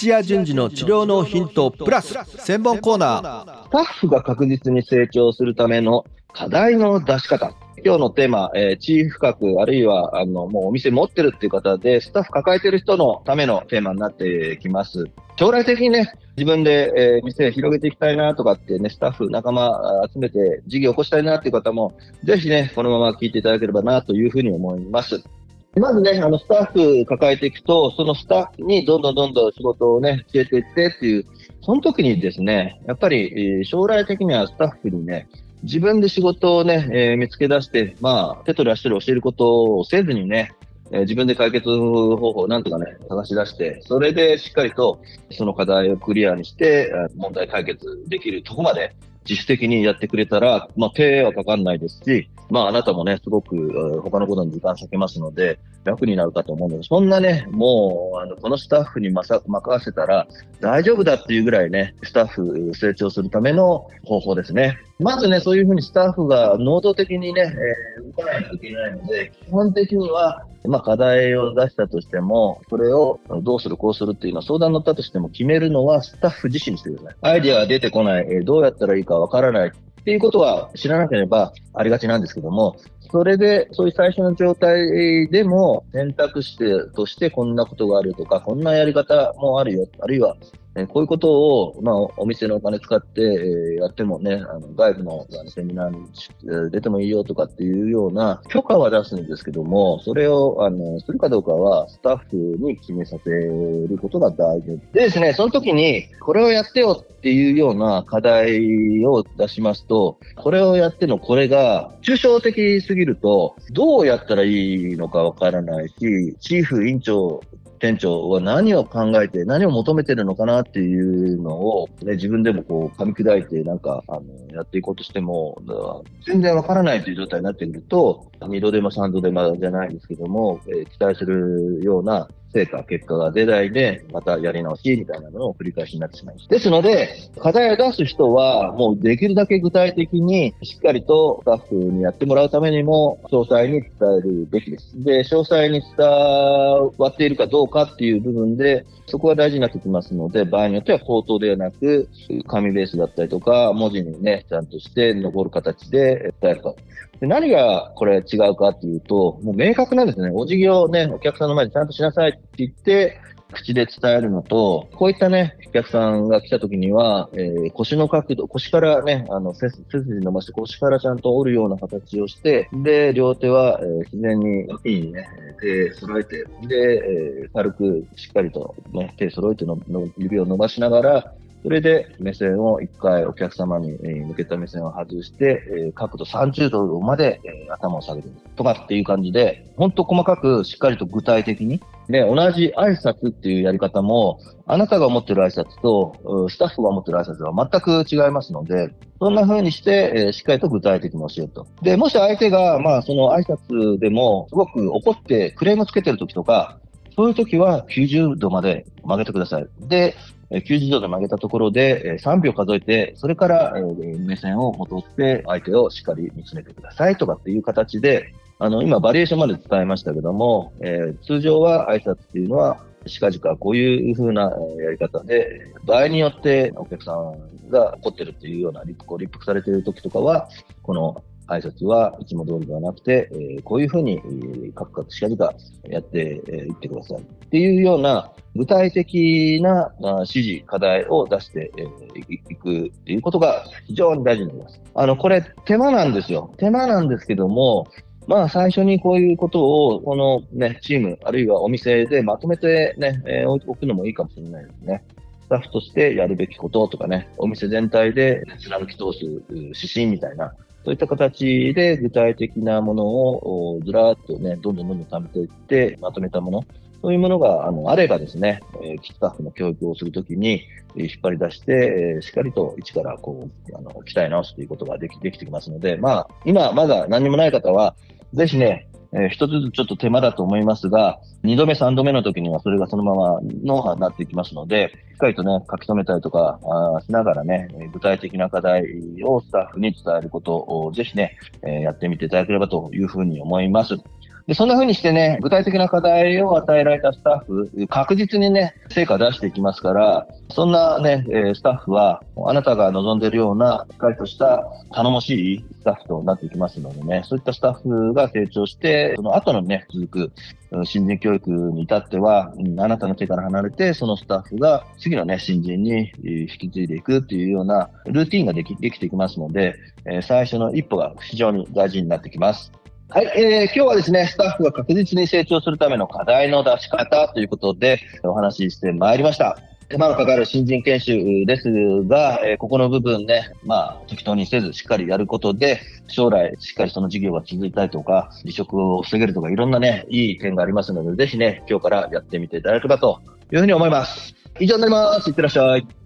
土屋順次の治療のヒントプラス専門コーナースタッフが確実に成長するための課題の出し方。今日のテーマ、えー、チーフ格、あるいは、あの、もうお店持ってるっていう方で、スタッフ抱えてる人のためのテーマになってきます。将来的にね、自分で、えー、店広げていきたいなとかってね、スタッフ、仲間集めて事業を起こしたいなっていう方も、ぜひね、このまま聞いていただければなというふうに思います。まずね、あの、スタッフ抱えていくと、そのスタッフにどんどんどんどん仕事をね、教えていってっていう、その時にですね、やっぱり、将来的にはスタッフにね、自分で仕事をね、えー、見つけ出して、まあ、手取り足取り教えることをせずにね、えー、自分で解決方法をなんとかね、探し出して、それでしっかりとその課題をクリアにして、問題解決できるとこまで自主的にやってくれたら、まあ、手はかかんないですし、まあ、あなたもね、すごく他のことに時間割けますので、楽になるかと思うので、そんなね、もう、あの、このスタッフに任せたら大丈夫だっていうぐらいね、スタッフ成長するための方法ですね。まずね、そういうふうにスタッフが能動的にね、えー、動かないといけないので、基本的には、まあ、課題を出したとしても、それをどうする、こうするっていうのは相談乗ったとしても決めるのはスタッフ自身にしてください。アイディアが出てこない、えー、どうやったらいいかわからないっていうことは知らなければありがちなんですけども、それで、そういう最初の状態でも選択肢としてこんなことがあるとか、こんなやり方もあるよ、あるいはえこういうことを、まあ、お店のお金使って、えやってもね、あの外部のあのセミナーに出てもいいよとかっていうような許可は出すんですけども、それをあのするかどうかはスタッフに決めさせることが大事でですね、その時にこれをやってよっていうような課題を出しますと、これをやってのこれが抽象的すぎると、どうやったらいいのかわからないし、チーフ委員長店長は何を考えて、何を求めてるのかなっていうのを、ね、自分でもこう噛み砕いて、なんか、あの、やっていこうとしても、全然わからないという状態になってくると、二度でも三度でもじゃないですけども、えー、期待するような成果、結果が出ないで、またやり直しみたいなのを繰り返しになってしまいます。ですので、課題を出す人は、もうできるだけ具体的に、しっかりとスタッフにやってもらうためにも、詳細に伝えるべきです。で、詳細に伝わっているかどうかっていう部分で、そこは大事になってきますので、場合によっては口頭ではなく、紙ベースだったりとか、文字にね、ちゃんとして残る形で伝えると。で何がこれ違うかっていうと、もう明確なんですね。お辞儀をね、お客さんの前でちゃんとしなさいって言って、口で伝えるのと、こういったね、お客さんが来た時には、えー、腰の角度、腰からね、あの、背筋伸ばして腰からちゃんと折るような形をして、で、両手は、えー、自然に脇にね、手揃えて、で、えー、軽くしっかりとね、手揃えてのの指を伸ばしながら、それで目線を一回お客様に向けた目線を外して、角度30度まで頭を下げるとかっていう感じで、本当細かくしっかりと具体的に、で、同じ挨拶っていうやり方も、あなたが思ってる挨拶と、スタッフが思ってる挨拶は全く違いますので、そんな風にして、しっかりと具体的に教えると。で、もし相手が、まあ、その挨拶でも、すごく怒ってクレームつけてる時とか、そういう時は90度まで曲げてください。で、90度で曲げたところで3秒数えて、それから目線を戻って相手をしっかり見つめてくださいとかっていう形で、あの、今バリエーションまで伝えましたけども、え、通常は挨拶っていうのは、近々こういう風なやり方で、場合によってお客さんが怒ってるっていうような、こう立腹されてる時とかは、この挨拶はいつも通りではなくて、えー、こういうふうに、カクカクしかじかやってい、えー、ってください。っていうような具体的な、指示、課題を出してい、くっていうことが非常に大事になります。あの、これ手間なんですよ。手間なんですけども、まあ最初にこういうことを、このね、チーム、あるいはお店でまとめてね、えー、置くのもいいかもしれないですね。スタッフとしてやるべきこととかね、お店全体で貫き通す指針みたいな、そういった形で具体的なものをずらーっとね、どんどんどんどん貯めていって、まとめたもの、そういうものがあのあればですね、えー、スタッフの教育をするときに、引っ張り出して、えー、しっかりと一からこう、あの、鍛え直すということができできてきますので、まあ、今まだ何もない方は、ぜひね、えー、一つずつちょっと手間だと思いますが、二度目、三度目の時にはそれがそのままノウハウになっていきますので、しっかりとね、書き留めたりとかあしながらね、具体的な課題をスタッフに伝えることをぜひね、えー、やってみていただければというふうに思います。で、そんな風にしてね、具体的な課題を与えられたスタッフ、確実にね、成果出していきますから、そんなね、スタッフは、あなたが望んでいるような、しっかりとした頼もしいスタッフとなっていきますのでね、そういったスタッフが成長して、その後のね、続く新人教育に至っては、あなたの手から離れて、そのスタッフが次のね、新人に引き継いでいくっていうようなルーティンができできていきますので、最初の一歩が非常に大事になってきます。はい、えー、今日はですね、スタッフが確実に成長するための課題の出し方ということでお話ししてまいりました。手間のかかる新人研修ですが、えー、ここの部分ね、まあ、適当にせずしっかりやることで、将来しっかりその事業が続いたりとか、離職を防げるとか、いろんなね、いい点がありますので、ぜひね、今日からやってみていただければというふうに思います。以上になります。いってらっしゃい。